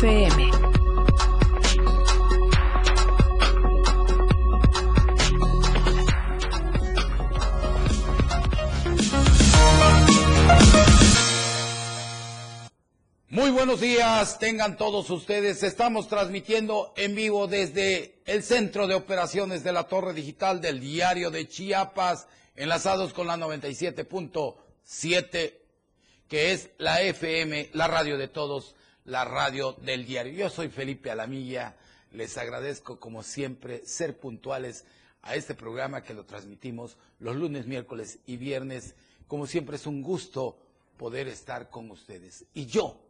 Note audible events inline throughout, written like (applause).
FM. Muy buenos días, tengan todos ustedes. Estamos transmitiendo en vivo desde el Centro de Operaciones de la Torre Digital del Diario de Chiapas, enlazados con la 97.7, que es la FM, la radio de todos, la radio del diario. Yo soy Felipe Alamilla, les agradezco como siempre ser puntuales a este programa que lo transmitimos los lunes, miércoles y viernes. Como siempre es un gusto poder estar con ustedes. Y yo,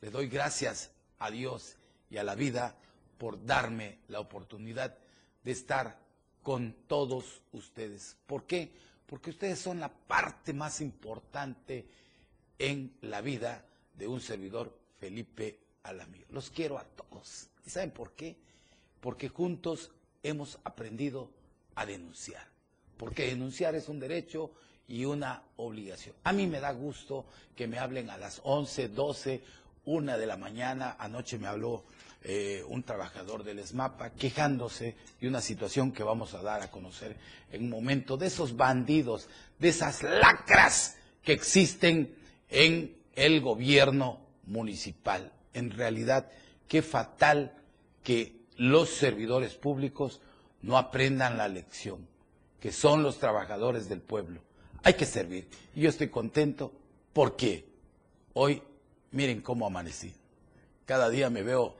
le doy gracias a Dios y a la vida por darme la oportunidad de estar con todos ustedes. ¿Por qué? Porque ustedes son la parte más importante en la vida de un servidor Felipe Alamillo. Los quiero a todos. ¿Y saben por qué? Porque juntos hemos aprendido a denunciar. Porque denunciar es un derecho y una obligación. A mí me da gusto que me hablen a las 11, 12 una de la mañana, anoche me habló eh, un trabajador del ESMAPA quejándose de una situación que vamos a dar a conocer en un momento, de esos bandidos, de esas lacras que existen en el gobierno municipal. En realidad, qué fatal que los servidores públicos no aprendan la lección, que son los trabajadores del pueblo. Hay que servir. Y yo estoy contento porque hoy miren cómo amanecí. Cada día me veo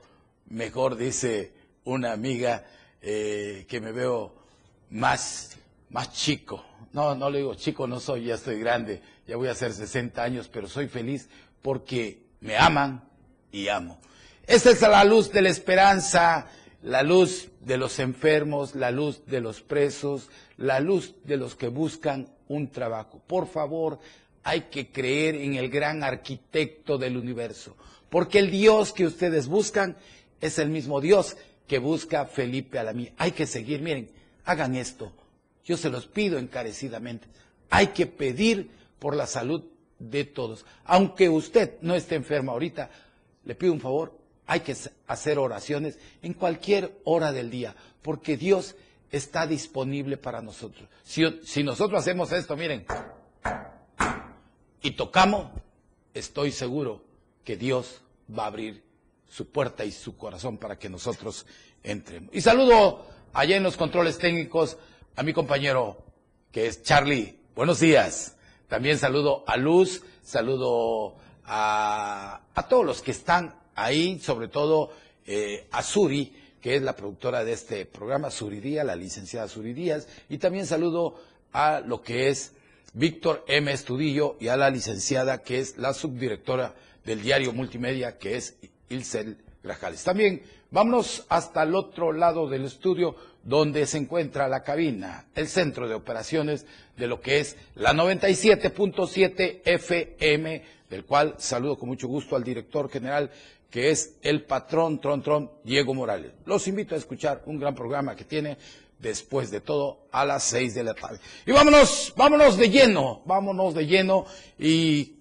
mejor, dice una amiga, eh, que me veo más, más chico. No, no le digo chico, no soy, ya estoy grande, ya voy a hacer 60 años, pero soy feliz porque me aman y amo. Esta es la luz de la esperanza, la luz de los enfermos, la luz de los presos, la luz de los que buscan un trabajo. Por favor, hay que creer en el gran arquitecto del universo, porque el Dios que ustedes buscan es el mismo Dios que busca Felipe Alamí. Hay que seguir, miren, hagan esto. Yo se los pido encarecidamente. Hay que pedir por la salud de todos. Aunque usted no esté enfermo ahorita, le pido un favor, hay que hacer oraciones en cualquier hora del día, porque Dios está disponible para nosotros. Si, si nosotros hacemos esto, miren, y tocamos, estoy seguro que Dios va a abrir su puerta y su corazón para que nosotros entremos. Y saludo allá en los controles técnicos a mi compañero que es Charlie. Buenos días. También saludo a Luz, saludo a, todos los que están ahí, sobre todo eh, a Suri, que es la productora de este programa, Suri Díaz, la licenciada Suri Díaz, y también saludo a lo que es Víctor M. Estudillo y a la licenciada que es la subdirectora del diario multimedia que es Ilsel Grajales. También vámonos hasta el otro lado del estudio donde se encuentra la cabina, el centro de operaciones de lo que es la 97.7 FM, del cual saludo con mucho gusto al director general que es el patrón Tron Tron Diego Morales. Los invito a escuchar un gran programa que tiene después de todo a las seis de la tarde. Y vámonos, vámonos de lleno, vámonos de lleno y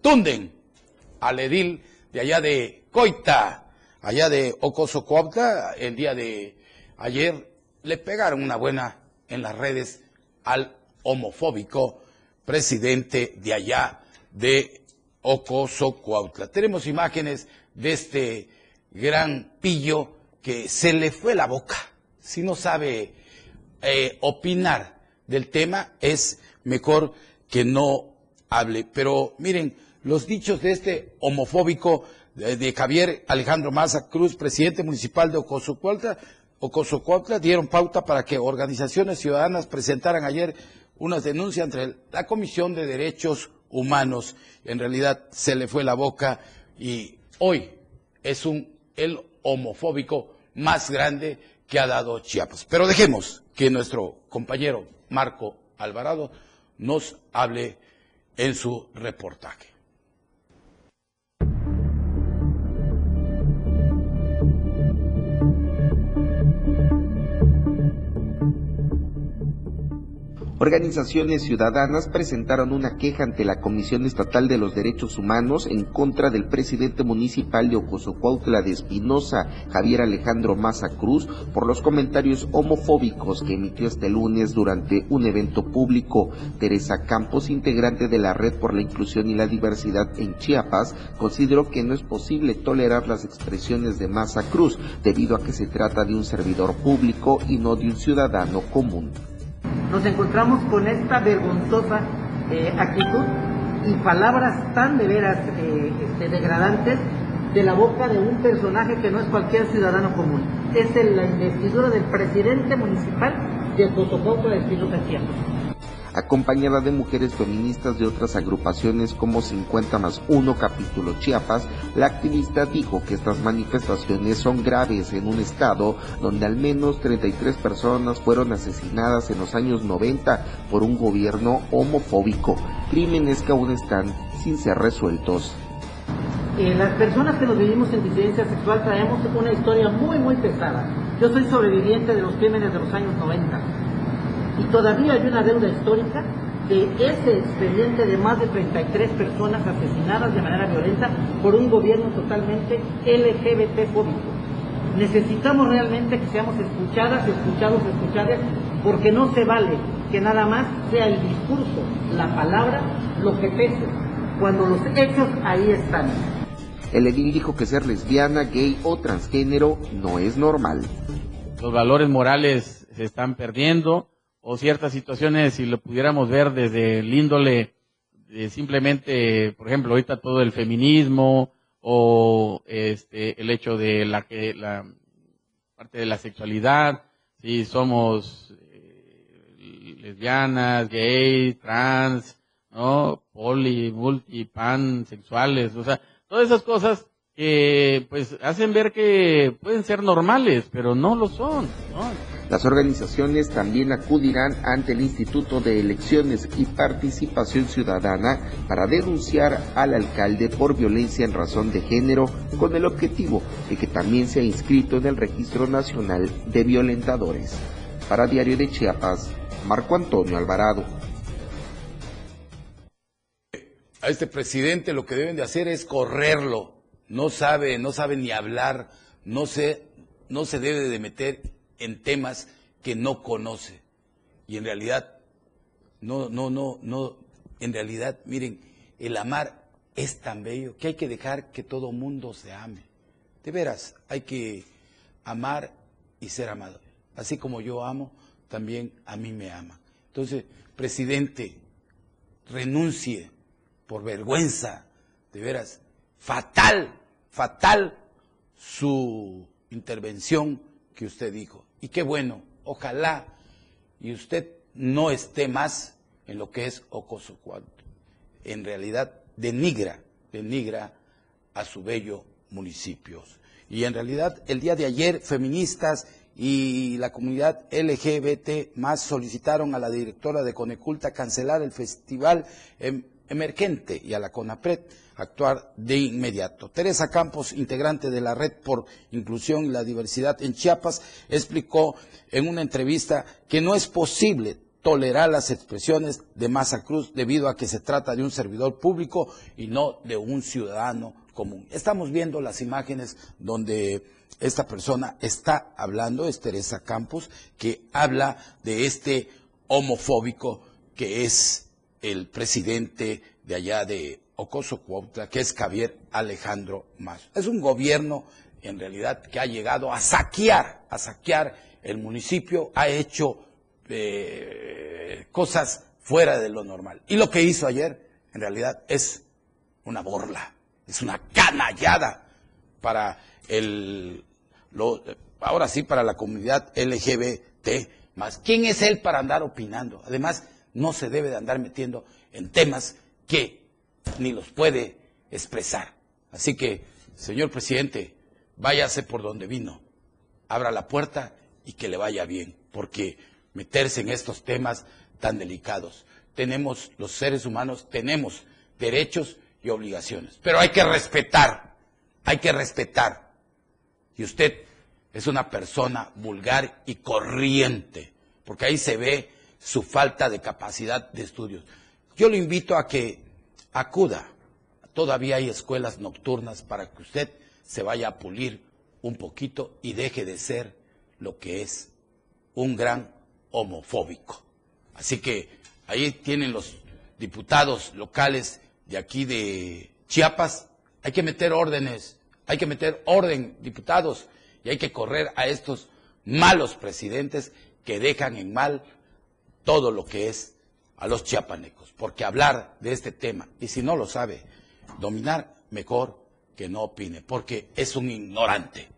tunden al edil de allá de Coita, allá de Ocosocuautla, el día de ayer le pegaron una buena en las redes al homofóbico presidente de allá de Ocosocuautla. Tenemos imágenes de este gran pillo que se le fue la boca si no sabe eh, opinar del tema, es mejor que no hable. Pero miren, los dichos de este homofóbico de, Javier Alejandro Maza Cruz, presidente municipal de Ocosocuautla, dieron pauta para que organizaciones ciudadanas presentaran ayer unas denuncias entre la Comisión de Derechos Humanos. En realidad se le fue la boca y hoy es un el homofóbico más grande que ha dado Chiapas. Pero dejemos que nuestro compañero Marco Alvarado nos hable en su reportaje. Organizaciones ciudadanas presentaron una queja ante la Comisión Estatal de los Derechos Humanos en contra del presidente municipal de Ocosocuautla de Espinosa, Javier Alejandro Maza Cruz, por los comentarios homofóbicos que emitió este lunes durante un evento público. Teresa Campos, integrante de la Red por la Inclusión y la Diversidad en Chiapas, consideró que no es posible tolerar las expresiones de Maza Cruz debido a que se trata de un servidor público y no de un ciudadano común nos encontramos con esta vergonzosa eh, actitud y palabras tan de veras eh, este, degradantes de la boca de un personaje que no es cualquier ciudadano común. Es la investidura del presidente municipal de Cotococo de Espinosa Chiapas acompañada de mujeres feministas de otras agrupaciones como 50 más 1 capítulo Chiapas, la activista dijo que estas manifestaciones son graves en un estado donde al menos 33 personas fueron asesinadas en los años 90 por un gobierno homofóbico, crímenes que aún están sin ser resueltos. Eh, las personas que nos vivimos en disidencia sexual traemos una historia muy muy pesada. Yo soy sobreviviente de los crímenes de los años 90 y todavía hay una deuda histórica de ese expediente de más de 33 personas asesinadas de manera violenta por un gobierno totalmente LGBT fóbico. Necesitamos realmente que seamos escuchadas, escuchados, escuchadas, porque no se vale que nada más sea el discurso, la palabra, lo que pese, cuando los hechos ahí están. El edil dijo que ser lesbiana, gay o transgénero no es normal. Los valores morales se están perdiendo, o ciertas situaciones, si lo pudiéramos ver desde el índole de simplemente, por ejemplo, ahorita todo el feminismo o este el hecho de la que la parte de la sexualidad, si somos eh, lesbianas, gay, trans, ¿no? Poli, multi, pan, sexuales, o sea, todas esas cosas que pues hacen ver que pueden ser normales, pero no lo son, ¿no? Las organizaciones también acudirán ante el Instituto de Elecciones y Participación Ciudadana para denunciar al alcalde por violencia en razón de género con el objetivo de que también sea inscrito en el Registro Nacional de Violentadores. Para Diario de Chiapas, Marco Antonio Alvarado. A este presidente lo que deben de hacer es correrlo. No sabe, no sabe ni hablar, no se, no se debe de meter en temas que no conoce. Y en realidad, no, no, no, no, en realidad, miren, el amar es tan bello que hay que dejar que todo mundo se ame. De veras, hay que amar y ser amado. Así como yo amo, también a mí me ama. Entonces, presidente, renuncie por vergüenza, de veras, fatal, fatal su intervención que usted dijo. Y qué bueno, ojalá y usted no esté más en lo que es Ocosocuautla. En realidad denigra, denigra a su bello municipio. Y en realidad el día de ayer feministas y la comunidad LGBT más solicitaron a la directora de Coneculta cancelar el festival em, emergente y a la CONAPRED actuar de inmediato. Teresa Campos, integrante de la Red por Inclusión y la Diversidad en Chiapas, explicó en una entrevista que no es posible tolerar las expresiones de Maza Cruz debido a que se trata de un servidor público y no de un ciudadano común. Estamos viendo las imágenes donde esta persona está hablando, es Teresa Campos, que habla de este homofóbico que es el presidente de allá de Ocoso Cuautla, que es Javier Alejandro Mazo. Es un gobierno, en realidad, que ha llegado a saquear, a saquear el municipio, ha hecho eh, cosas fuera de lo normal. Y lo que hizo ayer, en realidad, es una borla, es una canallada para el, ahora sí, para la comunidad LGBT más. ¿Quién es él para andar opinando? Además, no se debe de andar metiendo en temas que ni los puede expresar. Así que, señor presidente, váyase por donde vino, abra la puerta y que le vaya bien, porque meterse en estos temas tan delicados. Tenemos, los seres humanos, tenemos derechos y obligaciones, pero hay que respetar, hay que respetar. Y usted es una persona vulgar y corriente, porque ahí se ve su falta de capacidad de estudios. Yo lo invito a que acuda. Todavía hay escuelas nocturnas para que usted se vaya a pulir un poquito y deje de ser lo que es un gran homofóbico. Así que ahí tienen los diputados locales de aquí de Chiapas. Hay que meter órdenes, hay que meter orden, diputados, y hay que correr a estos malos presidentes que dejan en mal todo lo que es a los chiapanecos. Porque hablar de este tema, y si no lo sabe dominar, mejor que no opine, porque es un ignorante.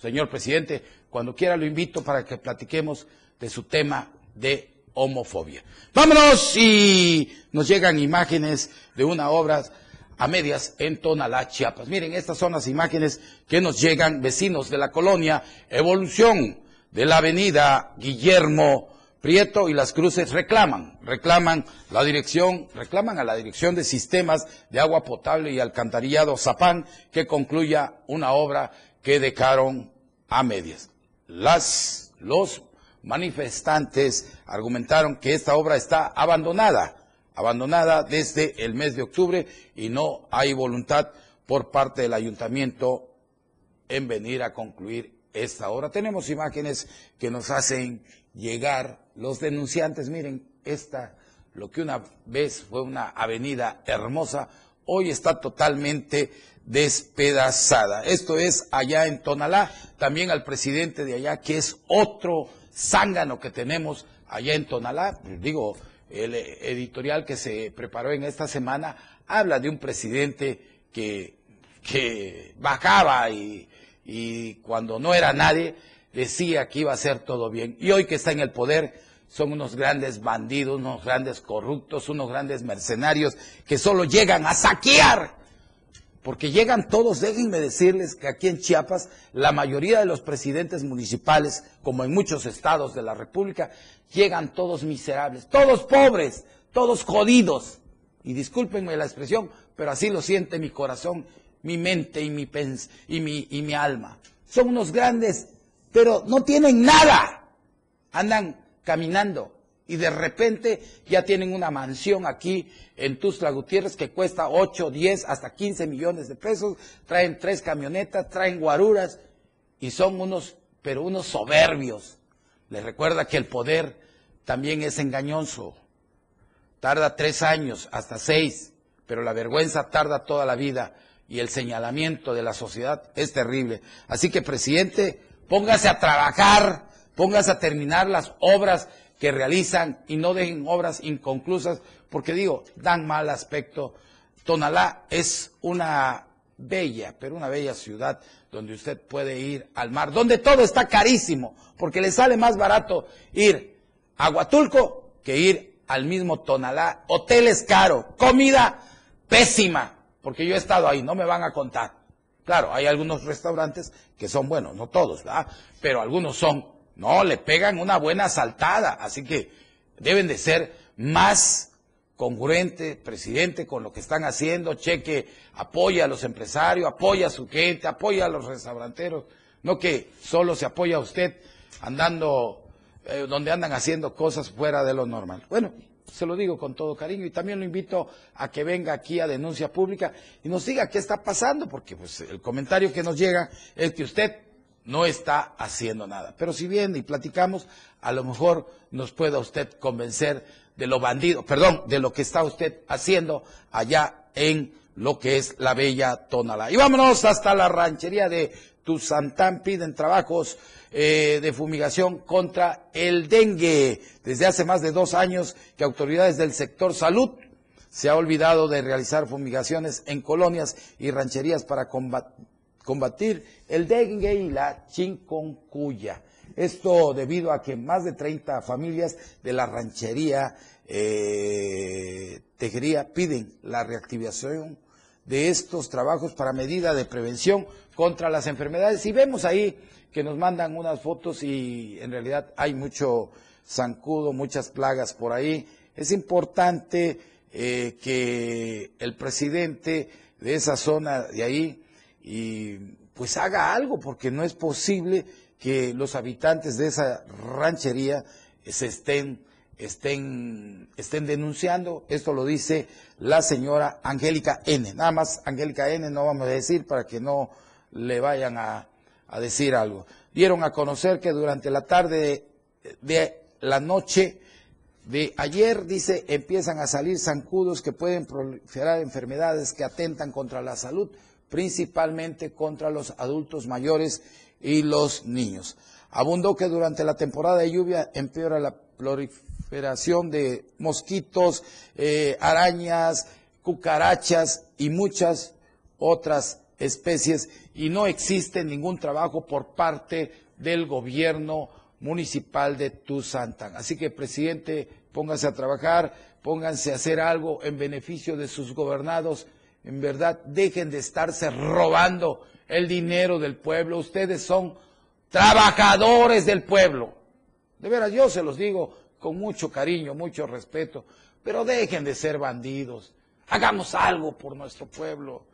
Señor presidente, cuando quiera lo invito para que platiquemos de su tema de homofobia. Vámonos y nos llegan imágenes de una obra a medias en Tonalá, Chiapas. Miren, estas son las imágenes que nos llegan vecinos de la colonia Evolución de la avenida Guillermo Prieto y las Cruces reclaman, reclaman la dirección, reclaman a la dirección de sistemas de agua potable y alcantarillado Zapán que concluya una obra que dejaron a medias. Las, los manifestantes argumentaron que esta obra está abandonada, abandonada desde el mes de octubre y no hay voluntad por parte del ayuntamiento en venir a concluir esta obra. Tenemos imágenes que nos hacen llegar los denunciantes. Miren, esta, lo que una vez fue una avenida hermosa, hoy está totalmente despedazada. Esto es allá en Tonalá, también al presidente de allá, que es otro zángano que tenemos allá en Tonalá. Digo, el editorial que se preparó en esta semana habla de un presidente que, que bajaba y, y cuando no era nadie decía que iba a ser todo bien. Y hoy que está en el poder son unos grandes bandidos, unos grandes corruptos, unos grandes mercenarios que solo llegan a saquear porque llegan todos, déjenme decirles que aquí en Chiapas la mayoría de los presidentes municipales, como en muchos estados de la República, llegan todos miserables, todos pobres, todos jodidos. Y discúlpenme la expresión, pero así lo siente mi corazón, mi mente y mi, pens y mi, y mi alma. Son unos grandes, pero no tienen nada. Andan caminando y de repente ya tienen una mansión aquí en Tuzla Gutiérrez que cuesta 8, 10, hasta 15 millones de pesos, traen tres camionetas, traen guaruras y son unos, pero unos soberbios. Les recuerda que el poder también es engañoso. Tarda tres años, hasta seis, pero la vergüenza tarda toda la vida y el señalamiento de la sociedad es terrible. Así que, presidente, póngase a trabajar, póngase a terminar las obras que realizan y no dejen obras inconclusas, porque digo, dan mal aspecto. Tonalá es una bella, pero una bella ciudad donde usted puede ir al mar, donde todo está carísimo, porque le sale más barato ir a Huatulco que ir al mismo Tonalá. Hoteles caro, comida pésima, porque yo he estado ahí, no me van a contar. Claro, hay algunos restaurantes que son buenos, no todos, ¿verdad? Pero algunos son no, le pegan una buena saltada. Así que deben de ser más congruente, presidente, con lo que están haciendo. Cheque, apoya a los empresarios, apoya a su gente, apoya a los restauranteros. No que solo se apoya a usted andando eh, donde andan haciendo cosas fuera de lo normal. Bueno, se lo digo con todo cariño y también lo invito a que venga aquí a denuncia pública y nos diga qué está pasando, porque pues el comentario que nos llega es que usted no está haciendo nada. Pero si viene y platicamos, a lo mejor nos pueda usted convencer de lo bandido, perdón, de lo que está usted haciendo allá en lo que es la bella Tonalá. Y vámonos hasta la ranchería de Tuzantán, piden trabajos eh, de fumigación contra el dengue. Desde hace más de dos años que autoridades del sector salud se ha olvidado de realizar fumigaciones en colonias y rancherías para combatir el dengue y la chikungunya. Esto debido a que más de 30 familias de la ranchería eh, Tejería piden la reactivación de estos trabajos para medida de prevención contra las enfermedades. Y vemos ahí que nos mandan unas fotos y en realidad hay mucho zancudo, muchas plagas por ahí. Es importante eh, que el presidente de esa zona de ahí y pues haga algo, porque no es posible que los habitantes de esa ranchería se estén estén, estén denunciando. Esto lo dice la señora Angélica N. Nada más Angélica N no vamos a decir para que no le vayan a, a decir algo. Dieron a conocer que durante la tarde de la noche de ayer, dice, empiezan a salir zancudos que pueden proliferar enfermedades que atentan contra la salud, principalmente contra los adultos mayores y los niños. Abundó que durante la temporada de lluvia empeora la proliferación de mosquitos, eh, arañas, cucarachas y muchas otras especies y no existe ningún trabajo por parte del gobierno municipal de Tuzantán. Así que, presidente, póngase a trabajar, pónganse a hacer algo en beneficio de sus gobernados. En verdad, dejen de estarse robando el dinero del pueblo. Ustedes son trabajadores del pueblo. De veras, yo se los digo con mucho cariño, mucho respeto, pero dejen de ser bandidos. Hagamos algo por nuestro pueblo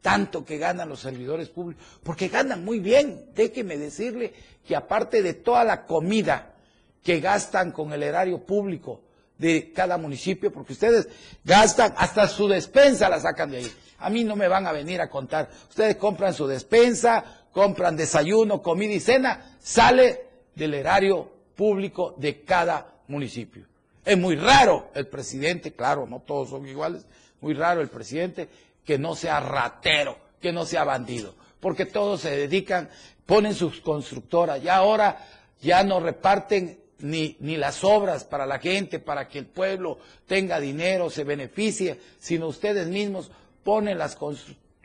tanto que ganan los servidores públicos, porque ganan muy bien. Déjeme decirle que aparte de toda la comida que gastan con el erario público de cada municipio, porque ustedes gastan hasta su despensa la sacan de ahí. A mí no me van a venir a contar. Ustedes compran su despensa, compran desayuno, comida y cena, sale del erario público de cada municipio. Es muy raro el presidente, claro, no todos son iguales, muy raro el presidente que no sea ratero, que no sea bandido, porque todos se dedican, ponen sus constructoras y ahora ya no reparten ni, ni las obras para la gente, para que el pueblo tenga dinero, se beneficie, sino ustedes mismos ponen las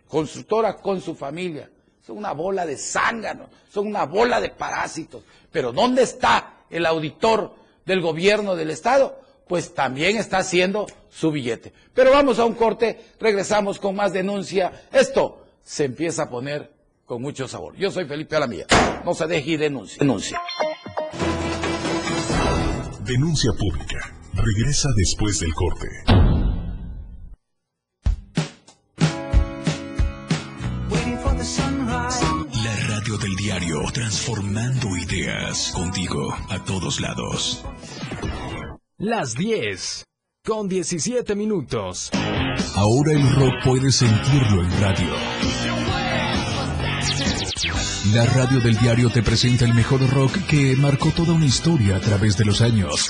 constructoras con su familia. Son una bola de zánganos, son una bola de parásitos. Pero ¿dónde está el auditor del gobierno del Estado? pues también está haciendo su billete. Pero vamos a un corte, regresamos con más denuncia. Esto se empieza a poner con mucho sabor. Yo soy Felipe Alamía. No se deje y denuncia. Denuncia. Denuncia pública. Regresa después del corte. Radio del diario, transformando ideas contigo a todos lados. Las 10 con 17 minutos. Ahora el rock puede sentirlo en radio. La radio del diario te presenta el mejor rock que marcó toda una historia a través de los años.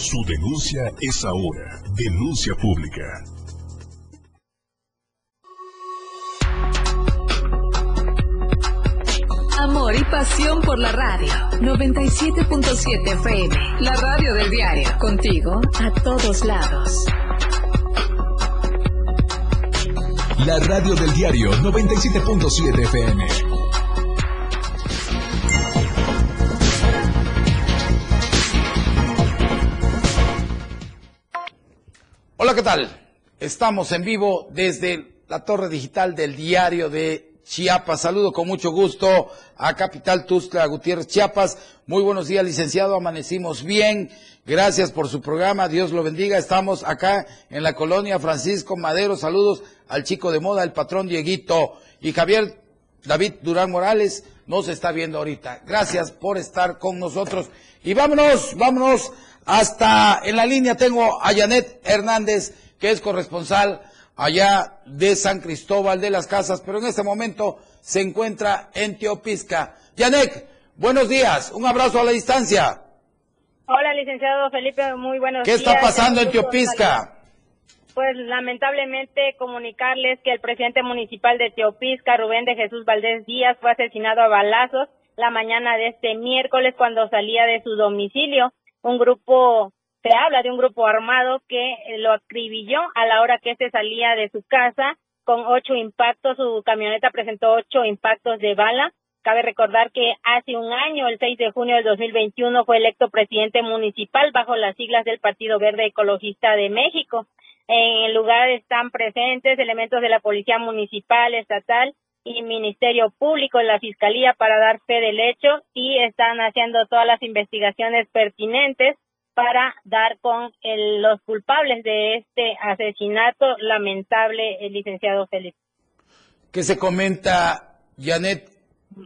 Su denuncia es ahora. Denuncia pública. Amor y pasión por la radio. 97.7 FM. La radio del diario. Contigo a todos lados. la radio del diario 97.7 FM. Hola, ¿qué tal? Estamos en vivo desde la torre digital del diario de Chiapas. Saludo con mucho gusto a Capital Tuzla Gutiérrez Chiapas. Muy buenos días, licenciado. Amanecimos bien. Gracias por su programa. Dios lo bendiga. Estamos acá en la colonia Francisco Madero. Saludos al chico de moda, el patrón Dieguito. Y Javier David Durán Morales nos está viendo ahorita. Gracias por estar con nosotros. Y vámonos, vámonos hasta en la línea tengo a Janet Hernández, que es corresponsal allá de San Cristóbal de las Casas, pero en este momento se encuentra en Teopisca. Janet, buenos días, un abrazo a la distancia. Hola, licenciado Felipe, muy buenos días. ¿Qué está pasando en Teopisca? Pues lamentablemente comunicarles que el presidente municipal de Teopisca, Rubén de Jesús Valdés Díaz, fue asesinado a balazos la mañana de este miércoles cuando salía de su domicilio un grupo, se habla de un grupo armado que lo acribilló a la hora que este salía de su casa con ocho impactos, su camioneta presentó ocho impactos de bala. Cabe recordar que hace un año, el 6 de junio del 2021, fue electo presidente municipal bajo las siglas del Partido Verde Ecologista de México. En el lugar están presentes elementos de la Policía Municipal, Estatal y Ministerio Público en la Fiscalía para dar fe del hecho y están haciendo todas las investigaciones pertinentes para dar con los culpables de este asesinato lamentable, el licenciado Félix. ¿Qué se comenta, Janet,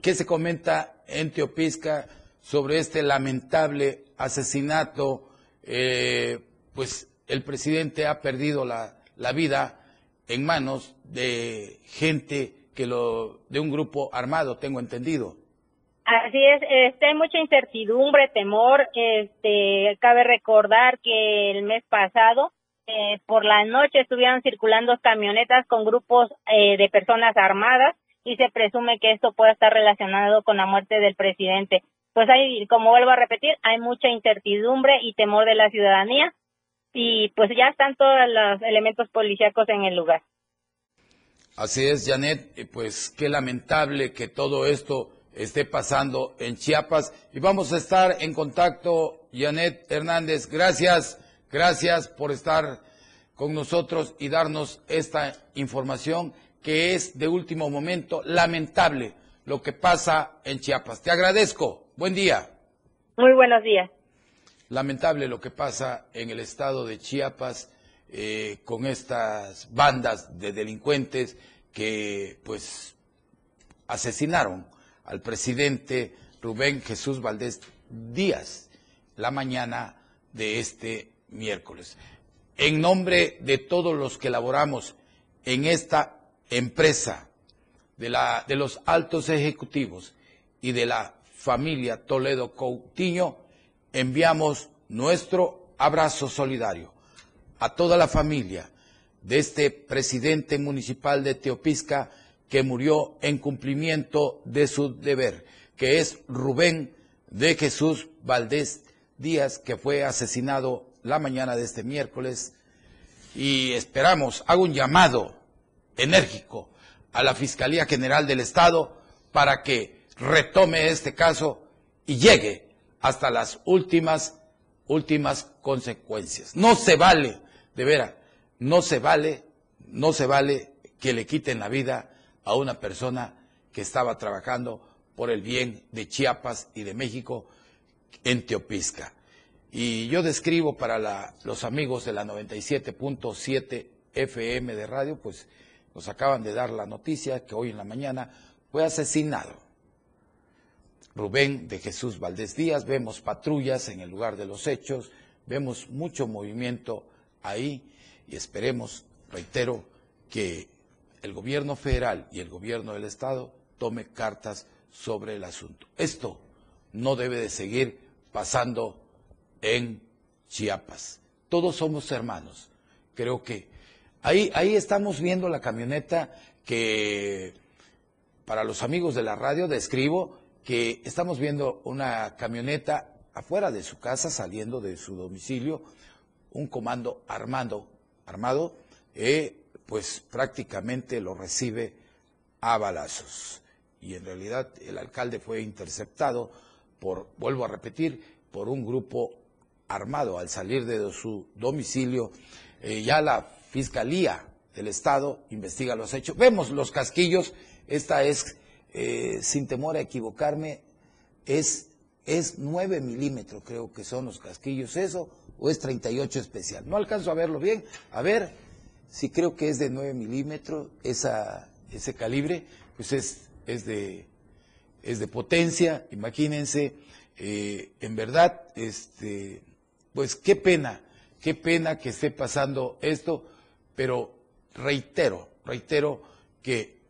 qué se comenta en Teopisca sobre este lamentable asesinato? Eh, pues el presidente ha perdido la, la vida en manos de gente que lo de un grupo armado, tengo entendido. Así es, este, hay mucha incertidumbre, temor. Este, cabe recordar que el mes pasado, eh, por la noche, estuvieron circulando camionetas con grupos eh, de personas armadas y se presume que esto puede estar relacionado con la muerte del presidente. Pues hay, como vuelvo a repetir, hay mucha incertidumbre y temor de la ciudadanía y pues ya están todos los elementos policíacos en el lugar. Así es, Janet, pues qué lamentable que todo esto esté pasando en Chiapas. Y vamos a estar en contacto, Janet Hernández. Gracias, gracias por estar con nosotros y darnos esta información que es de último momento lamentable lo que pasa en Chiapas. Te agradezco. Buen día. Muy buenos días. Lamentable lo que pasa en el estado de Chiapas eh, con estas bandas de delincuentes que pues asesinaron al presidente Rubén Jesús Valdés Díaz la mañana de este miércoles. En nombre de todos los que laboramos en esta empresa, de, la, de los altos ejecutivos y de la familia Toledo Coutinho, enviamos nuestro abrazo solidario a toda la familia de este presidente municipal de Teopisca que murió en cumplimiento de su deber, que es Rubén de Jesús Valdés Díaz, que fue asesinado la mañana de este miércoles. Y esperamos, hago un llamado enérgico a la Fiscalía General del Estado para que retome este caso y llegue hasta las últimas, últimas consecuencias. No se vale, de veras, no se vale, no se vale que le quiten la vida a una persona que estaba trabajando por el bien de Chiapas y de México en Teopisca. Y yo describo para los amigos de la 97.7 FM de radio, pues nos acaban de dar la noticia que hoy en la mañana fue asesinado. Rubén de Jesús Valdés Díaz, vemos patrullas en el lugar de los hechos, vemos mucho movimiento ahí y esperemos, reitero, que el gobierno federal y el gobierno del Estado tome cartas sobre el asunto. Esto no debe de seguir pasando en Chiapas. Todos somos hermanos. Creo que ahí, ahí estamos viendo la camioneta que para los amigos de la radio describo que estamos viendo una camioneta afuera de su casa saliendo de su domicilio, un comando armado armado, eh, pues prácticamente lo recibe a balazos. Y en realidad el alcalde fue interceptado por, vuelvo a repetir, por un grupo armado al salir de su domicilio. Eh, ya la Fiscalía del Estado investiga los hechos. Vemos los casquillos, esta es, eh, sin temor a equivocarme, es, es 9 milímetros, creo que son los casquillos, eso, o es 38 especial. No alcanzo a verlo bien. A ver, si creo que es de 9 milímetros, ese calibre, pues es, es, de, es de potencia, imagínense, eh, en verdad, este, pues qué pena, qué pena que esté pasando esto, pero reitero, reitero que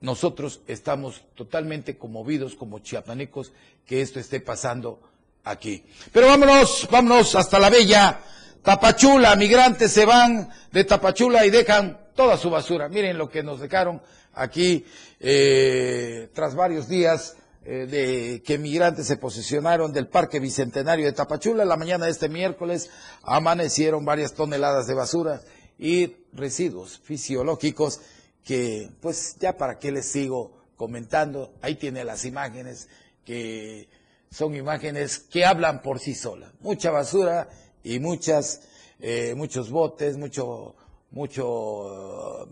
nosotros estamos totalmente conmovidos como chiapanecos que esto esté pasando aquí. Pero vámonos, vámonos hasta la bella Tapachula. Migrantes se van de Tapachula y dejan toda su basura. Miren lo que nos dejaron aquí eh, tras varios días eh, de que migrantes se posicionaron del Parque Bicentenario de Tapachula. La mañana de este miércoles amanecieron varias toneladas de basura y residuos fisiológicos que, pues ya para qué les sigo comentando, ahí tiene las imágenes que son imágenes que hablan por sí solas. Mucha basura y muchas, eh, muchos botes, mucho, mucho,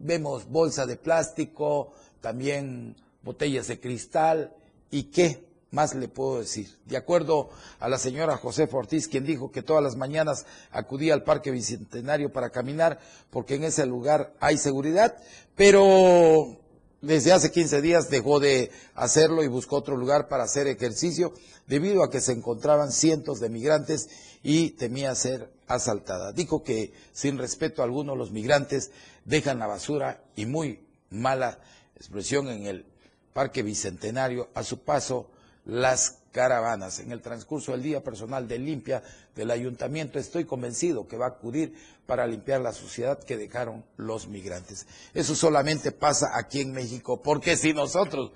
vemos bolsa de plástico, también botellas de cristal. Y qué más le puedo decir. De acuerdo a la señora José Ortiz, quien dijo que todas las mañanas acudía al Parque Bicentenario para caminar porque en ese lugar hay seguridad, pero desde hace 15 días dejó de hacerlo y buscó otro lugar para hacer ejercicio debido a que se encontraban cientos de migrantes y temía ser asaltada. Dijo que sin respeto alguno los migrantes dejan la basura y muy mala expresión en el Parque Bicentenario a su paso las caravanas. En el transcurso del día personal de limpia del ayuntamiento estoy convencido que va a acudir para limpiar la suciedad que dejaron los migrantes. Eso solamente pasa aquí en México, porque si nosotros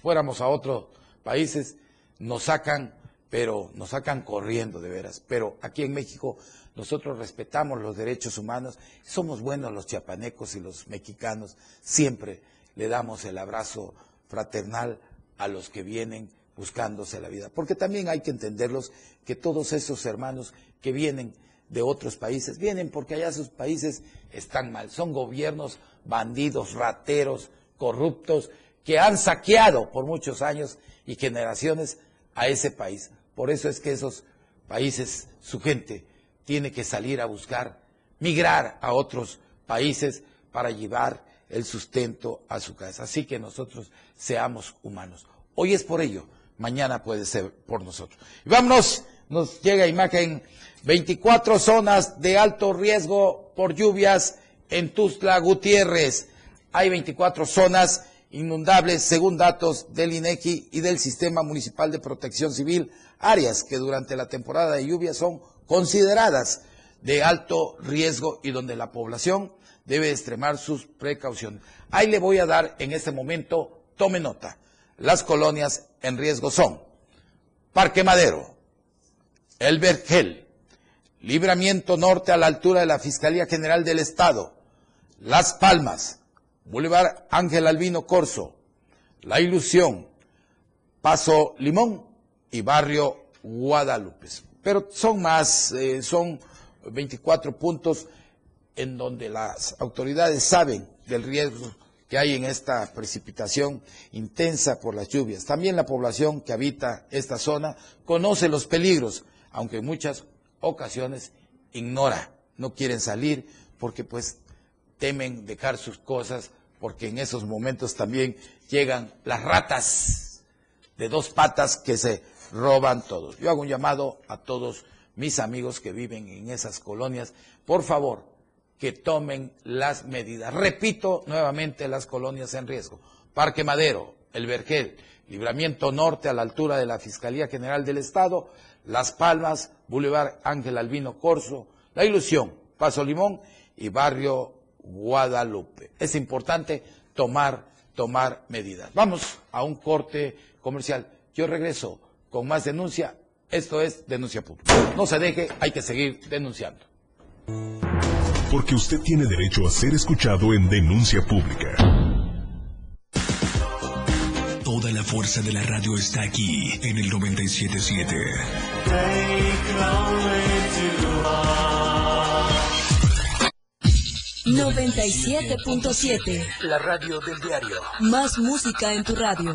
fuéramos a otros países, nos sacan, pero nos sacan corriendo de veras. Pero aquí en México nosotros respetamos los derechos humanos, somos buenos los chiapanecos y los mexicanos, siempre le damos el abrazo fraternal a los que vienen buscándose la vida. Porque también hay que entenderlos que todos esos hermanos que vienen de otros países, vienen porque allá sus países están mal. Son gobiernos bandidos, rateros, corruptos, que han saqueado por muchos años y generaciones a ese país. Por eso es que esos países, su gente, tiene que salir a buscar, migrar a otros países para llevar el sustento a su casa. Así que nosotros seamos humanos. Hoy es por ello, mañana puede ser por nosotros. Y vámonos, nos llega imagen 24 zonas de alto riesgo por lluvias en Tuzla Gutiérrez. Hay 24 zonas inundables según datos del INEGI y del Sistema Municipal de Protección Civil, áreas que durante la temporada de lluvia son consideradas de alto riesgo y donde la población debe extremar sus precauciones. Ahí le voy a dar en este momento, tome nota, las colonias en riesgo son Parque Madero, El Vergel, Libramiento Norte a la altura de la Fiscalía General del Estado, Las Palmas, Boulevard Ángel Albino Corso, La Ilusión, Paso Limón y Barrio Guadalupe. Pero son más, eh, son 24 puntos en donde las autoridades saben del riesgo que hay en esta precipitación intensa por las lluvias. También la población que habita esta zona conoce los peligros, aunque en muchas ocasiones ignora, no quieren salir porque pues temen dejar sus cosas, porque en esos momentos también llegan las ratas de dos patas que se roban todos. Yo hago un llamado a todos mis amigos que viven en esas colonias, por favor, que tomen las medidas. Repito nuevamente las colonias en riesgo. Parque Madero, El Vergel, Libramiento Norte a la altura de la Fiscalía General del Estado, Las Palmas, Boulevard Ángel Albino Corso, La Ilusión, Paso Limón y Barrio Guadalupe. Es importante tomar, tomar medidas. Vamos a un corte comercial. Yo regreso con más denuncia. Esto es denuncia pública. No se deje, hay que seguir denunciando. Porque usted tiene derecho a ser escuchado en denuncia pública. Toda la fuerza de la radio está aquí en el 977. 97.7. La radio del diario. Más música en tu radio.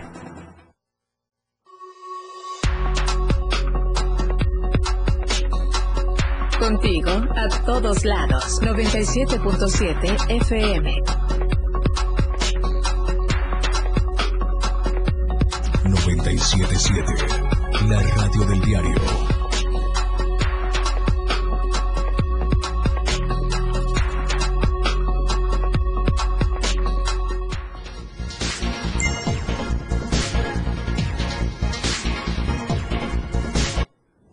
Contigo a todos lados. 97.7 FM. 977.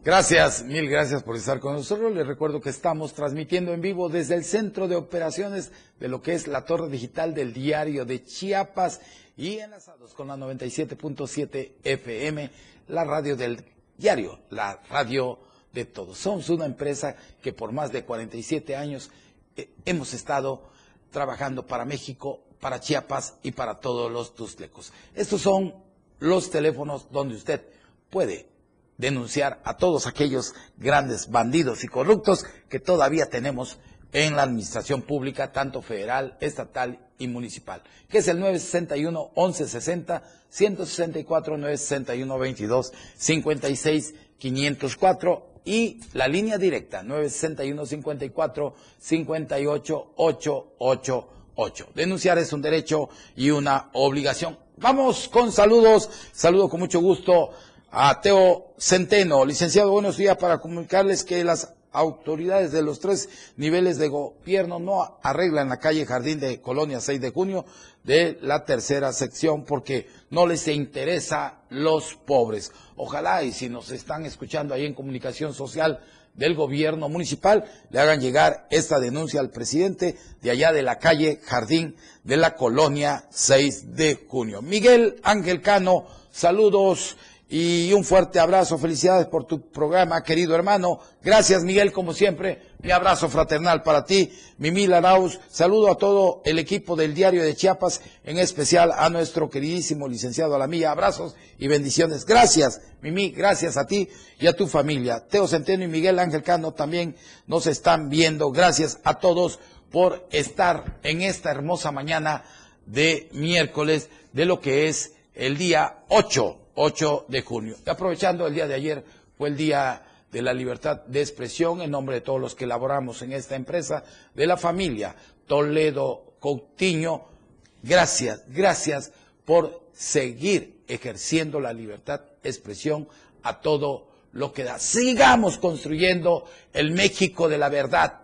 Gracias, mil gracias por estar con nosotros. Les recuerdo que estamos transmitiendo en vivo desde el centro de operaciones de lo que es la torre digital del diario de Chiapas y enlazados con la 97.7 FM, la radio del diario, la radio de todos. Somos una empresa que por más de 47 años eh, hemos estado trabajando para México, para Chiapas y para todos los tustlecos. Estos son los teléfonos donde usted puede denunciar a todos aquellos grandes bandidos y corruptos que todavía tenemos en la administración pública, tanto federal, estatal y municipal, que es el 961-1160, 164-961-22-56-504 y la línea directa 961-54-58-888. Denunciar es un derecho y una obligación. Vamos con saludos, saludo con mucho gusto a Teo Centeno. Licenciado, buenos días para comunicarles que las autoridades de los tres niveles de gobierno no arreglan la calle Jardín de Colonia 6 de junio de la tercera sección porque no les interesa los pobres. Ojalá y si nos están escuchando ahí en comunicación social del gobierno municipal, le hagan llegar esta denuncia al presidente de allá de la calle Jardín de la Colonia 6 de junio. Miguel Ángel Cano, saludos y un fuerte abrazo. Felicidades por tu programa, querido hermano. Gracias, Miguel, como siempre. Mi abrazo fraternal para ti, Mimi Laraus. Saludo a todo el equipo del Diario de Chiapas, en especial a nuestro queridísimo licenciado Alamilla. Abrazos y bendiciones. Gracias, Mimi. Gracias a ti y a tu familia. Teo Centeno y Miguel Ángel Cano también nos están viendo. Gracias a todos por estar en esta hermosa mañana de miércoles de lo que es el día 8 8 de junio. Aprovechando el día de ayer, fue el día de la libertad de expresión, en nombre de todos los que laboramos en esta empresa, de la familia Toledo Coutinho, gracias, gracias por seguir ejerciendo la libertad de expresión a todo lo que da. Sigamos construyendo el México de la verdad,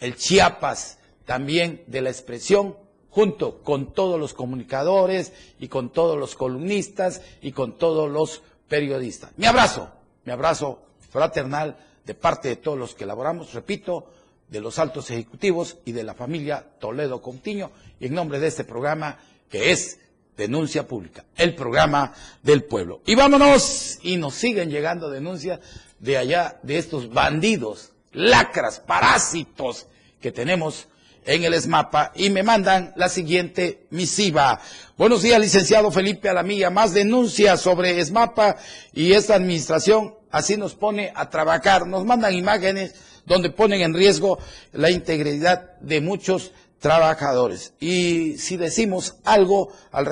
el Chiapas también de la expresión, junto con todos los comunicadores y con todos los columnistas y con todos los periodistas. Mi abrazo, mi abrazo fraternal de parte de todos los que elaboramos, repito, de los altos ejecutivos y de la familia Toledo Contiño, y en nombre de este programa que es Denuncia Pública, el programa del pueblo. Y vámonos, y nos siguen llegando denuncias de allá, de estos bandidos, lacras, parásitos que tenemos en el ESMAPA y me mandan la siguiente misiva. Buenos días, licenciado Felipe Alamilla. Más denuncias sobre ESMAPA y esta administración así nos pone a trabajar. Nos mandan imágenes donde ponen en riesgo la integridad de muchos trabajadores. Y si decimos algo al,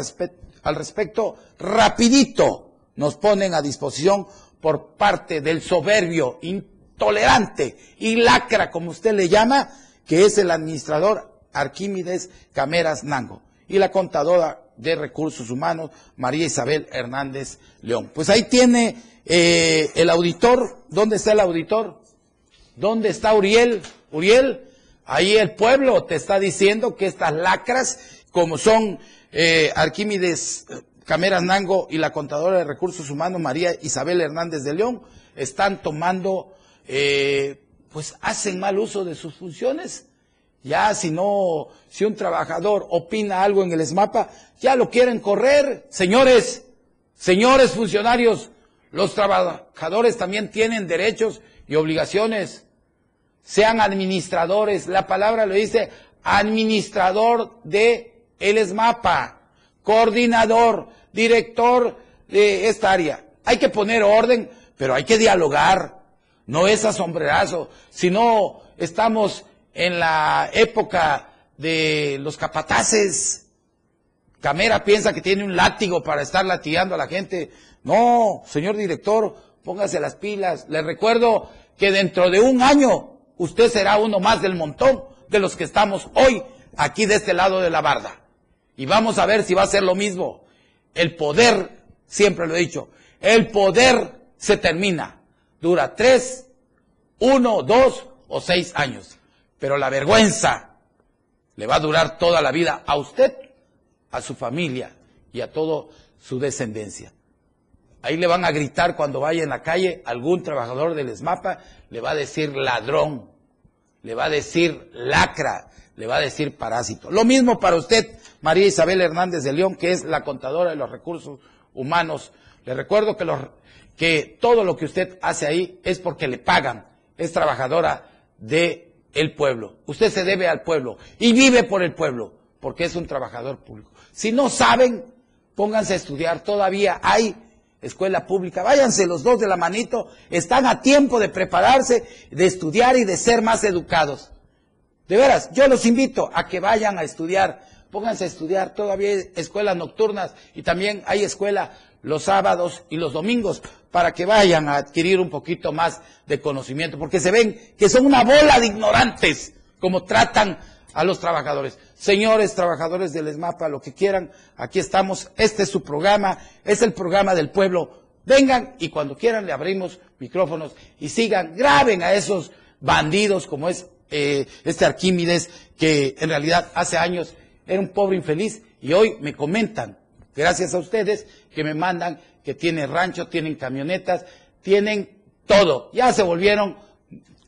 al respecto, rapidito nos ponen a disposición por parte del soberbio, intolerante y lacra, como usted le llama, que es el administrador Arquímedes Cameras Nango y la contadora de recursos humanos María Isabel Hernández León. Pues ahí tiene eh, el auditor. ¿Dónde está el auditor? ¿Dónde está Uriel? Uriel, ahí el pueblo te está diciendo que estas lacras, como son eh, Arquímedes Cameras Nango y la contadora de recursos humanos María Isabel Hernández de León, están tomando eh, pues hacen mal uso de sus funciones. Ya si no, si un trabajador opina algo en el ESMAPA, ya lo quieren correr. Señores, señores funcionarios, los trabajadores también tienen derechos y obligaciones. Sean administradores, la palabra lo dice, administrador de el ESMAPA, coordinador, director de esta área. Hay que poner orden, pero hay que dialogar. No es asombrerazo, sino estamos en la época de los capataces. Camera piensa que tiene un látigo para estar latigando a la gente. No, señor director, póngase las pilas. Le recuerdo que dentro de un año usted será uno más del montón de los que estamos hoy aquí de este lado de la barda. Y vamos a ver si va a ser lo mismo. El poder, siempre lo he dicho, el poder se termina dura tres, uno, dos o seis años. Pero la vergüenza le va a durar toda la vida a usted, a su familia y a toda su descendencia. Ahí le van a gritar cuando vaya en la calle, algún trabajador del ESMAPA le va a decir ladrón, le va a decir lacra, le va a decir parásito. Lo mismo para usted, María Isabel Hernández de León, que es la contadora de los recursos humanos. Le recuerdo que todo lo que usted hace ahí es porque le pagan, es trabajadora de pueblo. Usted se debe al pueblo y vive por el pueblo, porque es un trabajador público. Si no saben, pónganse a estudiar, todavía hay escuela pública, váyanse los dos de la manito, están a tiempo de prepararse, de estudiar y de ser más educados. De veras, yo los invito a que vayan a estudiar, pónganse a estudiar, todavía hay escuelas nocturnas y también hay escuela los sábados y los domingos para que vayan a adquirir un poquito más de conocimiento, porque se ven que son una bola de ignorantes como tratan a los trabajadores. Señores trabajadores del ESMAPA, lo que quieran, aquí estamos, este es su programa, es el programa del pueblo. Vengan y cuando quieran le abrimos micrófonos y sigan, graben a esos bandidos como es eh, este Arquímedes, que en realidad hace años era un pobre infeliz y hoy me comentan Gracias a ustedes que me mandan, que tienen rancho, tienen camionetas, tienen todo. Ya se volvieron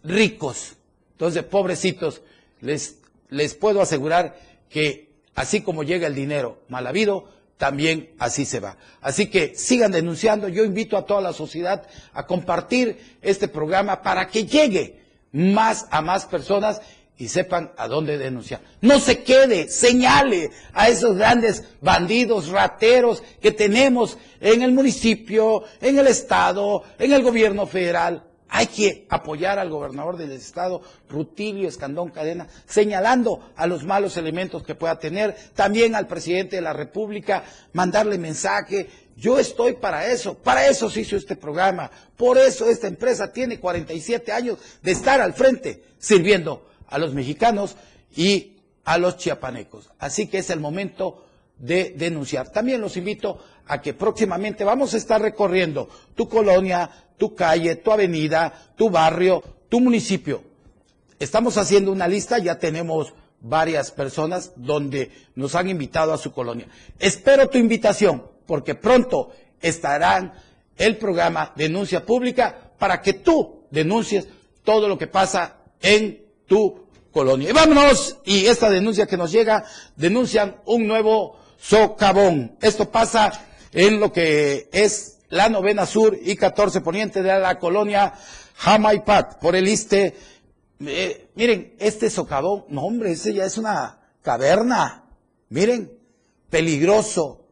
ricos. Entonces, pobrecitos, les, les puedo asegurar que así como llega el dinero mal habido, también así se va. Así que sigan denunciando. Yo invito a toda la sociedad a compartir este programa para que llegue más a más personas y sepan a dónde denunciar. No se quede, señale a esos grandes bandidos, rateros que tenemos en el municipio, en el estado, en el gobierno federal. Hay que apoyar al gobernador del estado, Rutilio Escandón Cadena, señalando a los malos elementos que pueda tener, también al presidente de la República, mandarle mensaje. Yo estoy para eso, para eso se hizo este programa, por eso esta empresa tiene 47 años de estar al frente, sirviendo a los mexicanos y a los chiapanecos. Así que es el momento de denunciar. También los invito a que próximamente vamos a estar recorriendo tu colonia, tu calle, tu avenida, tu barrio, tu municipio. Estamos haciendo una lista, ya tenemos varias personas donde nos han invitado a su colonia. Espero tu invitación, porque pronto estarán el programa Denuncia Pública para que tú denuncies todo lo que pasa en tu colonia. Y vámonos, y esta denuncia que nos llega, denuncian un nuevo socavón. Esto pasa en lo que es la novena sur y 14 poniente de la colonia Jamaipat, por el este. Eh, miren, este socavón, no hombre, ese ya es una caverna. Miren, peligroso.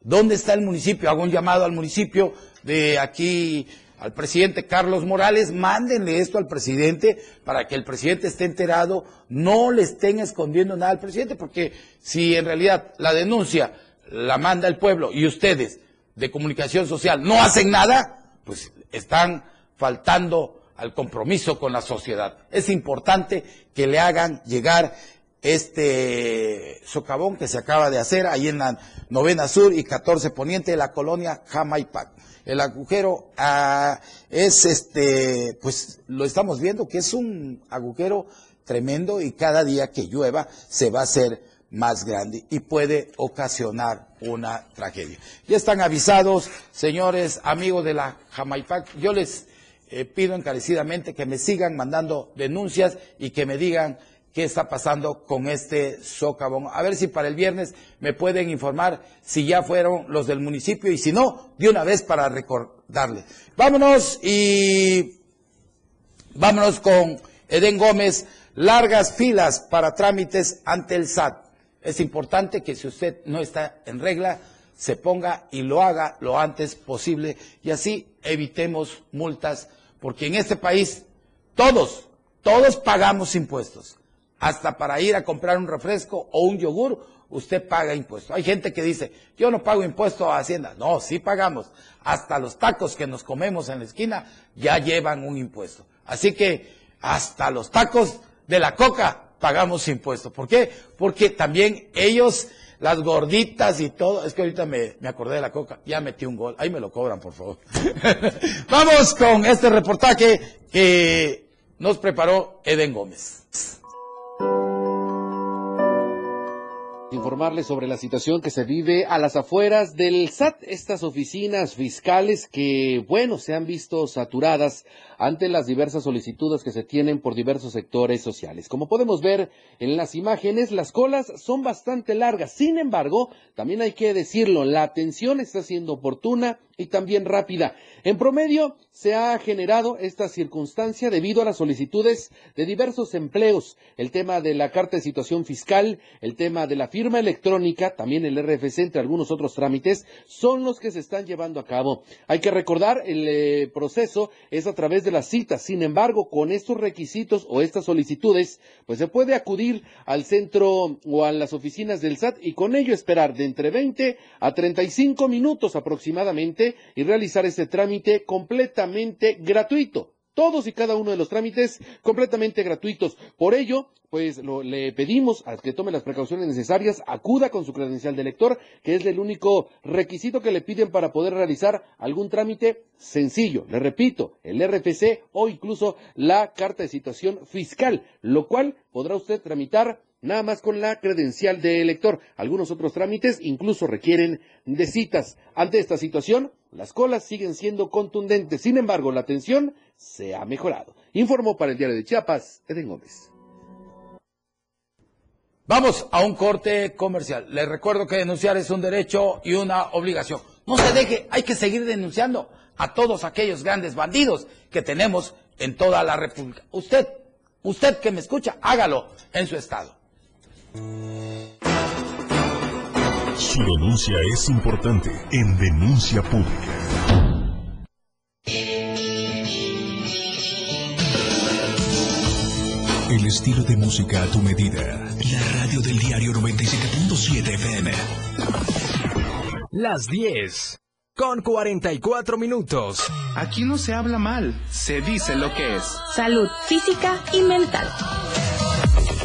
¿Dónde está el municipio? Hago un llamado al municipio de aquí, al presidente Carlos Morales, mándenle esto al presidente para que el presidente esté enterado, no le estén escondiendo nada al presidente, porque si en realidad la denuncia la manda el pueblo y ustedes de comunicación social no hacen nada, pues están faltando al compromiso con la sociedad. Es importante que le hagan llegar este socavón que se acaba de hacer ahí en la novena sur y 14 poniente de la colonia Jamaipac. El agujero ah, es este, pues lo estamos viendo que es un agujero tremendo y cada día que llueva se va a hacer más grande y puede ocasionar una tragedia. Ya están avisados, señores amigos de la Jamaipac, yo les eh, pido encarecidamente que me sigan mandando denuncias y que me digan qué está pasando con este socavón. A ver si para el viernes me pueden informar si ya fueron los del municipio y si no, de una vez para recordarles. Vámonos y vámonos con Eden Gómez. Largas filas para trámites ante el SAT. Es importante que si usted no está en regla, se ponga y lo haga lo antes posible y así evitemos multas, porque en este país todos, todos pagamos impuestos. Hasta para ir a comprar un refresco o un yogur, usted paga impuestos. Hay gente que dice, yo no pago impuesto a Hacienda. No, sí pagamos. Hasta los tacos que nos comemos en la esquina ya llevan un impuesto. Así que hasta los tacos de la coca pagamos impuestos. ¿Por qué? Porque también ellos, las gorditas y todo, es que ahorita me, me acordé de la coca, ya metí un gol, ahí me lo cobran, por favor. (laughs) Vamos con este reportaje que nos preparó Eden Gómez. Informarles sobre la situación que se vive a las afueras del SAT, estas oficinas fiscales que, bueno, se han visto saturadas ante las diversas solicitudes que se tienen por diversos sectores sociales. Como podemos ver en las imágenes, las colas son bastante largas. Sin embargo, también hay que decirlo, la atención está siendo oportuna y también rápida. En promedio, se ha generado esta circunstancia debido a las solicitudes de diversos empleos, el tema de la carta de situación fiscal, el tema de la firma electrónica, también el RFC, entre algunos otros trámites, son los que se están llevando a cabo. Hay que recordar, el eh, proceso es a través de las citas. Sin embargo, con estos requisitos o estas solicitudes, pues se puede acudir al centro o a las oficinas del SAT y con ello esperar de entre 20 a 35 minutos aproximadamente y realizar este trámite completamente gratuito. Todos y cada uno de los trámites completamente gratuitos. Por ello, pues le pedimos a que tome las precauciones necesarias, acuda con su credencial de lector, que es el único requisito que le piden para poder realizar algún trámite sencillo. Le repito, el RFC o incluso la carta de situación fiscal, lo cual podrá usted tramitar nada más con la credencial de elector. Algunos otros trámites incluso requieren de citas. Ante esta situación, las colas siguen siendo contundentes. Sin embargo, la atención se ha mejorado. Informó para el diario de Chiapas, Eden Gómez. Vamos a un corte comercial. Les recuerdo que denunciar es un derecho y una obligación. No se deje, hay que seguir denunciando a todos aquellos grandes bandidos que tenemos en toda la República. Usted, usted que me escucha, hágalo en su estado. Su denuncia es importante en denuncia pública. El estilo de música a tu medida. La radio del diario 97.7 FM. Las 10. Con 44 minutos. Aquí no se habla mal, se dice lo que es. Salud física y mental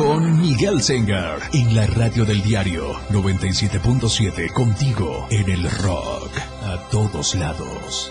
Con Miguel Sengar en la radio del diario 97.7 contigo en el rock a todos lados.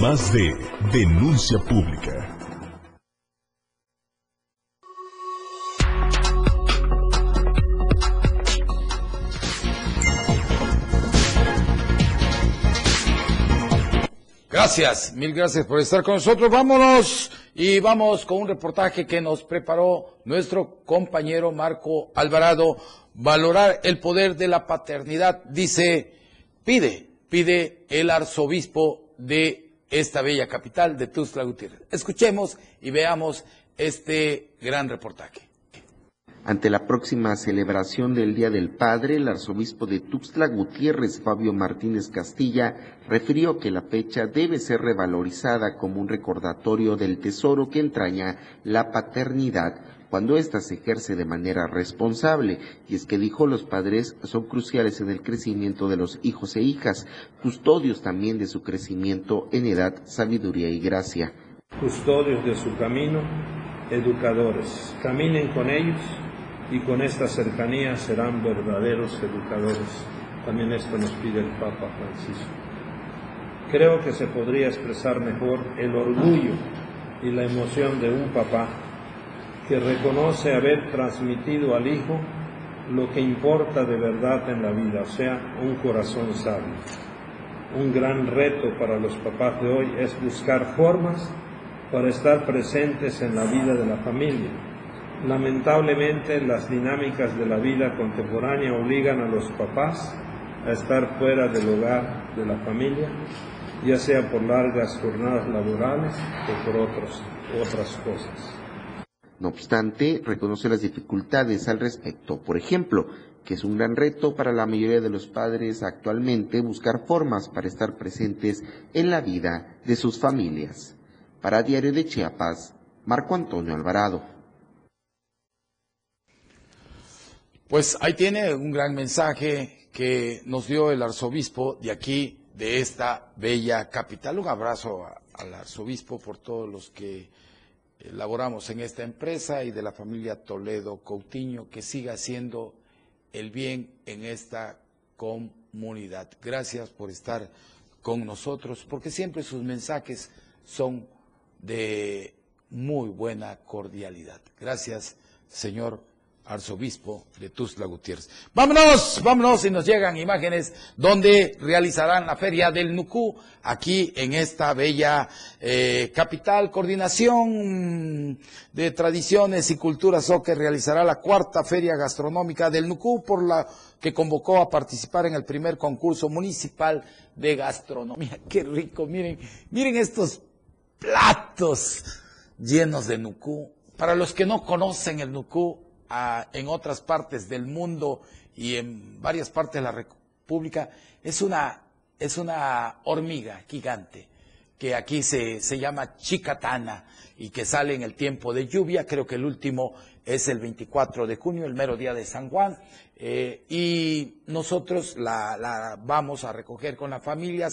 Más de denuncia pública. Gracias, mil gracias por estar con nosotros. Vámonos y vamos con un reportaje que nos preparó nuestro compañero Marco Alvarado. Valorar el poder de la paternidad, dice, pide, pide el arzobispo de esta bella capital de Tuxtla Gutiérrez. Escuchemos y veamos este gran reportaje. Ante la próxima celebración del Día del Padre, el arzobispo de Tuxtla Gutiérrez, Fabio Martínez Castilla, refirió que la fecha debe ser revalorizada como un recordatorio del tesoro que entraña la paternidad cuando ésta se ejerce de manera responsable. Y es que dijo los padres son cruciales en el crecimiento de los hijos e hijas, custodios también de su crecimiento en edad, sabiduría y gracia. Custodios de su camino, educadores. Caminen con ellos y con esta cercanía serán verdaderos educadores. También esto nos pide el Papa Francisco. Creo que se podría expresar mejor el orgullo y la emoción de un papá que reconoce haber transmitido al Hijo lo que importa de verdad en la vida, o sea, un corazón sabio. Un gran reto para los papás de hoy es buscar formas para estar presentes en la vida de la familia. Lamentablemente las dinámicas de la vida contemporánea obligan a los papás a estar fuera del hogar de la familia, ya sea por largas jornadas laborales o por otras cosas. No obstante, reconoce las dificultades al respecto. Por ejemplo, que es un gran reto para la mayoría de los padres actualmente buscar formas para estar presentes en la vida de sus familias. Para Diario de Chiapas, Marco Antonio Alvarado. Pues ahí tiene un gran mensaje que nos dio el arzobispo de aquí, de esta bella capital. Un abrazo al arzobispo por todos los que laboramos en esta empresa y de la familia Toledo Coutinho, que siga haciendo el bien en esta comunidad. Gracias por estar con nosotros, porque siempre sus mensajes son de muy buena cordialidad. Gracias, señor arzobispo de Tuzla Gutiérrez. Vámonos, vámonos y nos llegan imágenes donde realizarán la feria del Nucú aquí en esta bella eh, capital. Coordinación de Tradiciones y Culturas O que realizará la cuarta feria gastronómica del Nucú por la que convocó a participar en el primer concurso municipal de gastronomía. (laughs) Qué rico, miren, miren estos platos llenos de Nucú. Para los que no conocen el Nucú, en otras partes del mundo y en varias partes de la República, es una, es una hormiga gigante que aquí se, se llama chicatana y que sale en el tiempo de lluvia, creo que el último es el 24 de junio, el mero día de San Juan, eh, y nosotros la, la, vamos a recoger con la familia,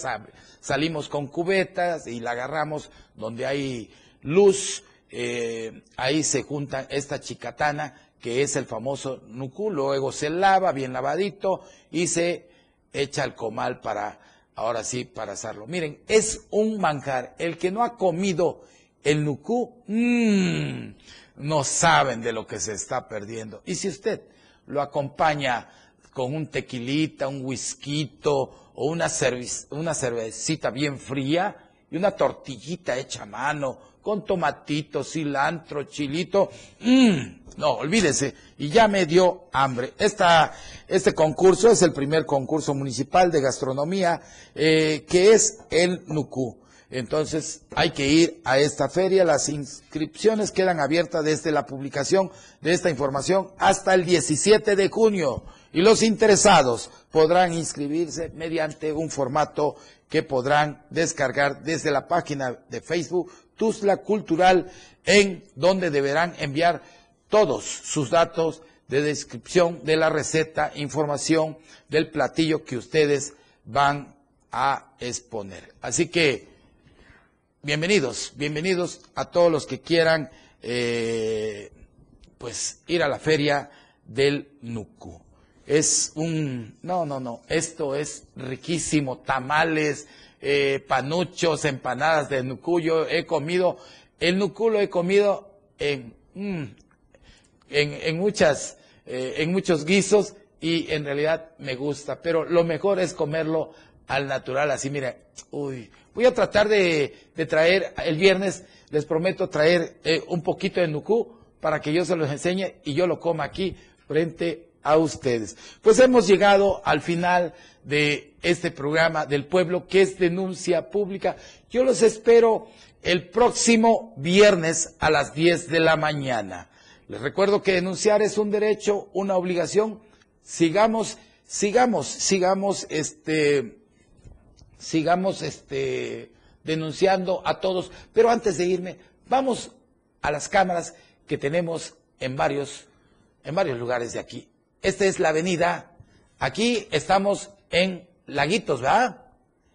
salimos con cubetas y la agarramos donde hay luz, eh, ahí se junta esta chicatana que es el famoso nucú, luego se lava bien lavadito y se echa al comal para, ahora sí, para hacerlo. Miren, es un manjar. El que no ha comido el nucú, mmm, no saben de lo que se está perdiendo. Y si usted lo acompaña con un tequilita, un whisky o una, una cervecita bien fría y una tortillita hecha a mano con tomatito, cilantro, chilito. Mmm, no, olvídese. Y ya me dio hambre. Esta, este concurso es el primer concurso municipal de gastronomía eh, que es el NUCU. Entonces hay que ir a esta feria. Las inscripciones quedan abiertas desde la publicación de esta información hasta el 17 de junio. Y los interesados podrán inscribirse mediante un formato que podrán descargar desde la página de Facebook Tuzla Cultural, en donde deberán enviar todos sus datos de descripción de la receta, información del platillo que ustedes van a exponer. Así que, bienvenidos, bienvenidos a todos los que quieran, eh, pues, ir a la feria del Nuku. Es un, no, no, no, esto es riquísimo, tamales, eh, panuchos, empanadas de nucuyo, he comido, el nuculo he comido en, mm, en, en, muchas, eh, en muchos guisos y en realidad me gusta, pero lo mejor es comerlo al natural, así mira, uy, voy a tratar de, de traer el viernes, les prometo traer eh, un poquito de nucú para que yo se los enseñe y yo lo coma aquí frente a ustedes. Pues hemos llegado al final de este programa del pueblo que es denuncia pública. Yo los espero el próximo viernes a las 10 de la mañana. Les recuerdo que denunciar es un derecho, una obligación. Sigamos, sigamos, sigamos, este, sigamos, este, denunciando a todos. Pero antes de irme, vamos a las cámaras que tenemos en varios, en varios lugares de aquí. Esta es la avenida. Aquí estamos en Laguitos, ¿verdad?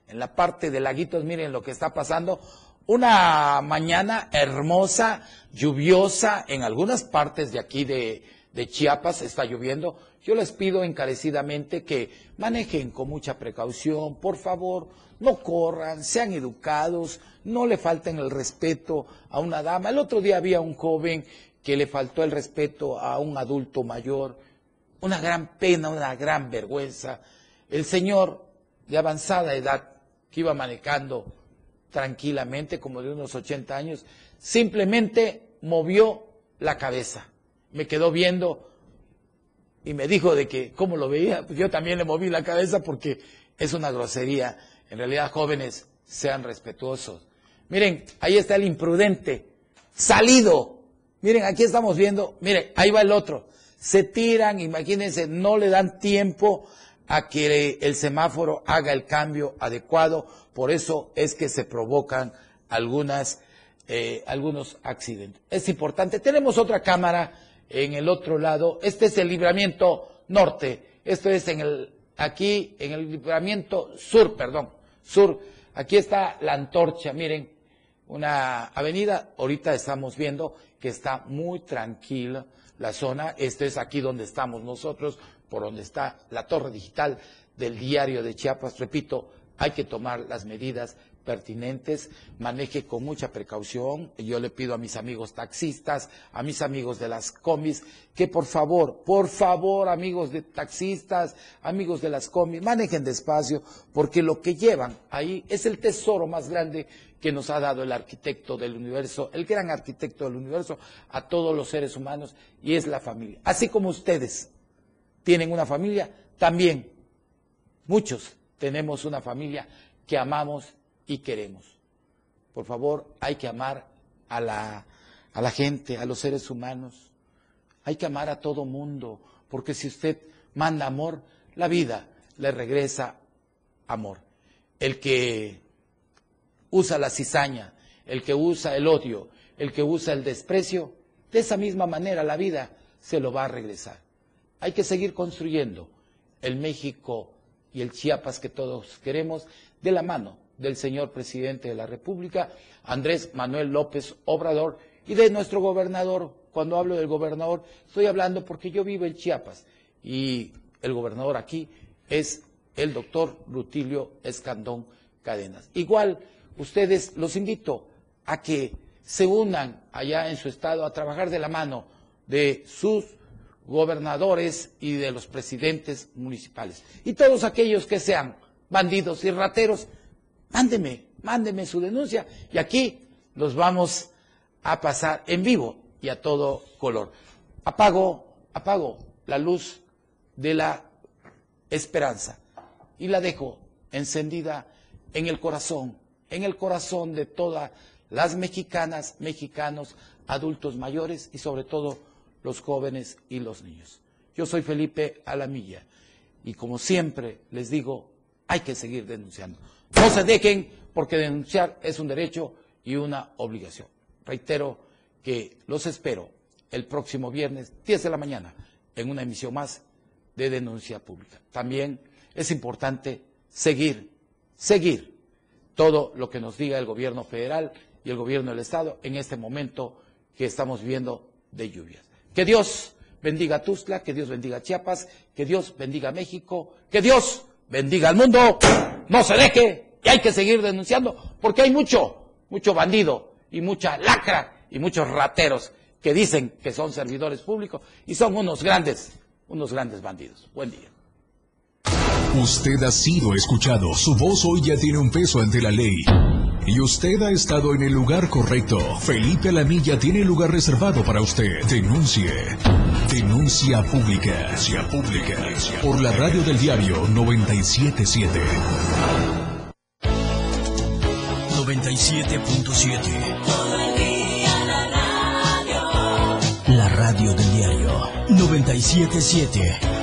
En la parte de Laguitos, miren lo que está pasando. Una mañana hermosa, lluviosa, en algunas partes de aquí de, de Chiapas está lloviendo. Yo les pido encarecidamente que manejen con mucha precaución, por favor, no corran, sean educados, no le falten el respeto a una dama. El otro día había un joven que le faltó el respeto a un adulto mayor una gran pena, una gran vergüenza. El señor de avanzada edad, que iba manejando tranquilamente, como de unos 80 años, simplemente movió la cabeza. Me quedó viendo y me dijo de que, ¿cómo lo veía? Pues yo también le moví la cabeza porque es una grosería. En realidad, jóvenes, sean respetuosos. Miren, ahí está el imprudente, salido. Miren, aquí estamos viendo, miren, ahí va el otro se tiran, imagínense, no le dan tiempo a que el semáforo haga el cambio adecuado, por eso es que se provocan algunas, eh, algunos accidentes. Es importante, tenemos otra cámara en el otro lado, este es el libramiento norte, esto es en el, aquí en el libramiento sur, perdón, sur, aquí está la antorcha, miren, una avenida, ahorita estamos viendo que está muy tranquila, la zona. Este es aquí donde estamos nosotros, por donde está la torre digital del diario de Chiapas. Repito, hay que tomar las medidas pertinentes, maneje con mucha precaución. Yo le pido a mis amigos taxistas, a mis amigos de las comis, que por favor, por favor, amigos de taxistas, amigos de las comis, manejen despacio, porque lo que llevan ahí es el tesoro más grande que nos ha dado el arquitecto del universo, el gran arquitecto del universo, a todos los seres humanos, y es la familia. Así como ustedes tienen una familia, también muchos tenemos una familia que amamos y queremos. Por favor, hay que amar a la, a la gente, a los seres humanos. Hay que amar a todo mundo, porque si usted manda amor, la vida le regresa amor. El que usa la cizaña, el que usa el odio, el que usa el desprecio, de esa misma manera la vida se lo va a regresar. Hay que seguir construyendo el México y el Chiapas que todos queremos de la mano del señor presidente de la República, Andrés Manuel López Obrador, y de nuestro gobernador. Cuando hablo del gobernador, estoy hablando porque yo vivo en Chiapas y el gobernador aquí es el doctor Rutilio Escandón Cadenas. Igual, ustedes los invito a que se unan allá en su estado a trabajar de la mano de sus gobernadores y de los presidentes municipales. Y todos aquellos que sean bandidos y rateros, mándeme, mándeme su denuncia y aquí los vamos a pasar en vivo y a todo color. Apago, apago la luz de la esperanza y la dejo encendida en el corazón, en el corazón de todas las mexicanas, mexicanos, adultos mayores y sobre todo los jóvenes y los niños. Yo soy Felipe Alamilla y como siempre les digo, hay que seguir denunciando. No se dejen porque denunciar es un derecho y una obligación. Reitero que los espero el próximo viernes, 10 de la mañana, en una emisión más de denuncia pública. También es importante seguir, seguir todo lo que nos diga el gobierno federal y el gobierno del Estado en este momento que estamos viviendo de lluvias. Que Dios bendiga a Tuzla, que Dios bendiga a Chiapas, que Dios bendiga a México, que Dios bendiga al mundo, no se deje y hay que seguir denunciando porque hay mucho, mucho bandido y mucha lacra y muchos rateros que dicen que son servidores públicos y son unos grandes, unos grandes bandidos. Buen día. Usted ha sido escuchado. Su voz hoy ya tiene un peso ante la ley. Y usted ha estado en el lugar correcto. Felipe Alamilla tiene lugar reservado para usted. Denuncie. Denuncia pública. Denuncia pública. Por la radio del diario 977. 97.7. La radio del diario 977.